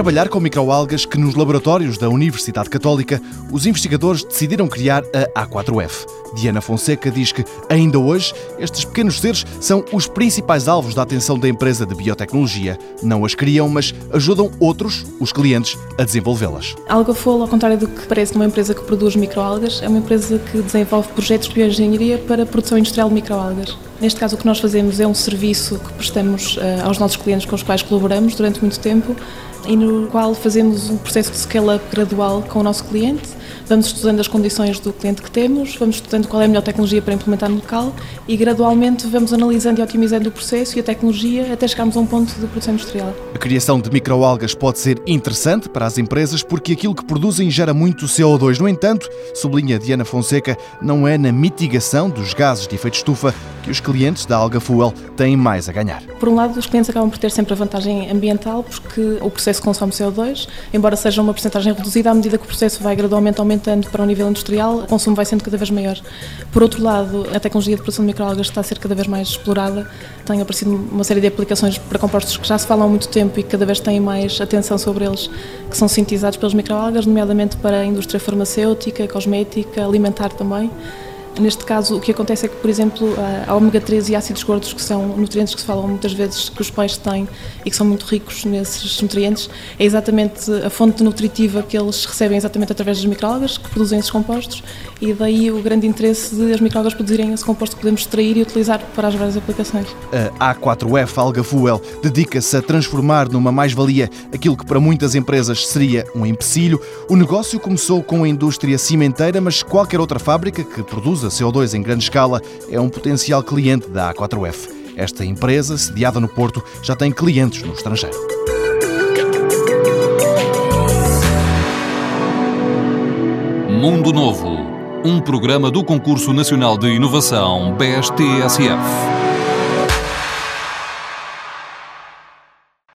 trabalhar com microalgas que nos laboratórios da Universidade Católica os investigadores decidiram criar a A4F. Diana Fonseca diz que, ainda hoje, estes pequenos seres são os principais alvos da atenção da empresa de biotecnologia. Não as criam, mas ajudam outros, os clientes, a desenvolvê-las. A AlgaFol, ao contrário do que parece uma empresa que produz microalgas, é uma empresa que desenvolve projetos de bioengenharia para a produção industrial de microalgas. Neste caso, o que nós fazemos é um serviço que prestamos uh, aos nossos clientes com os quais colaboramos durante muito tempo e no qual fazemos um processo de scale-up gradual com o nosso cliente Vamos estudando as condições do cliente que temos, vamos estudando qual é a melhor tecnologia para implementar no local e gradualmente vamos analisando e otimizando o processo e a tecnologia até chegarmos a um ponto de produção industrial. A criação de microalgas pode ser interessante para as empresas porque aquilo que produzem gera muito CO2. No entanto, sublinha Diana Fonseca, não é na mitigação dos gases de efeito estufa que os clientes da Alga Fuel têm mais a ganhar. Por um lado, os clientes acabam por ter sempre a vantagem ambiental porque o processo consome CO2, embora seja uma porcentagem reduzida à medida que o processo vai gradualmente aumentando para o nível industrial, o consumo vai sendo cada vez maior. Por outro lado, a tecnologia de produção de microalgas está a ser cada vez mais explorada. Tem aparecido uma série de aplicações para compostos que já se falam há muito tempo e que cada vez têm mais atenção sobre eles, que são sintetizados pelas microalgas, nomeadamente para a indústria farmacêutica, cosmética, alimentar também. Neste caso, o que acontece é que, por exemplo, a ômega 3 e ácidos gordos, que são nutrientes que se falam muitas vezes que os peixes têm e que são muito ricos nesses nutrientes, é exatamente a fonte nutritiva que eles recebem exatamente através das microalgas que produzem esses compostos e daí o grande interesse de as microalgas produzirem esse composto que podemos extrair e utilizar para as várias aplicações. A A4F Alga Fuel dedica-se a transformar numa mais-valia aquilo que para muitas empresas seria um empecilho. O negócio começou com a indústria cimenteira, mas qualquer outra fábrica que produza CO2 em grande escala é um potencial cliente da A4F. Esta empresa, sediada no Porto, já tem clientes no estrangeiro. Mundo Novo, um programa do Concurso Nacional de Inovação BSTSF.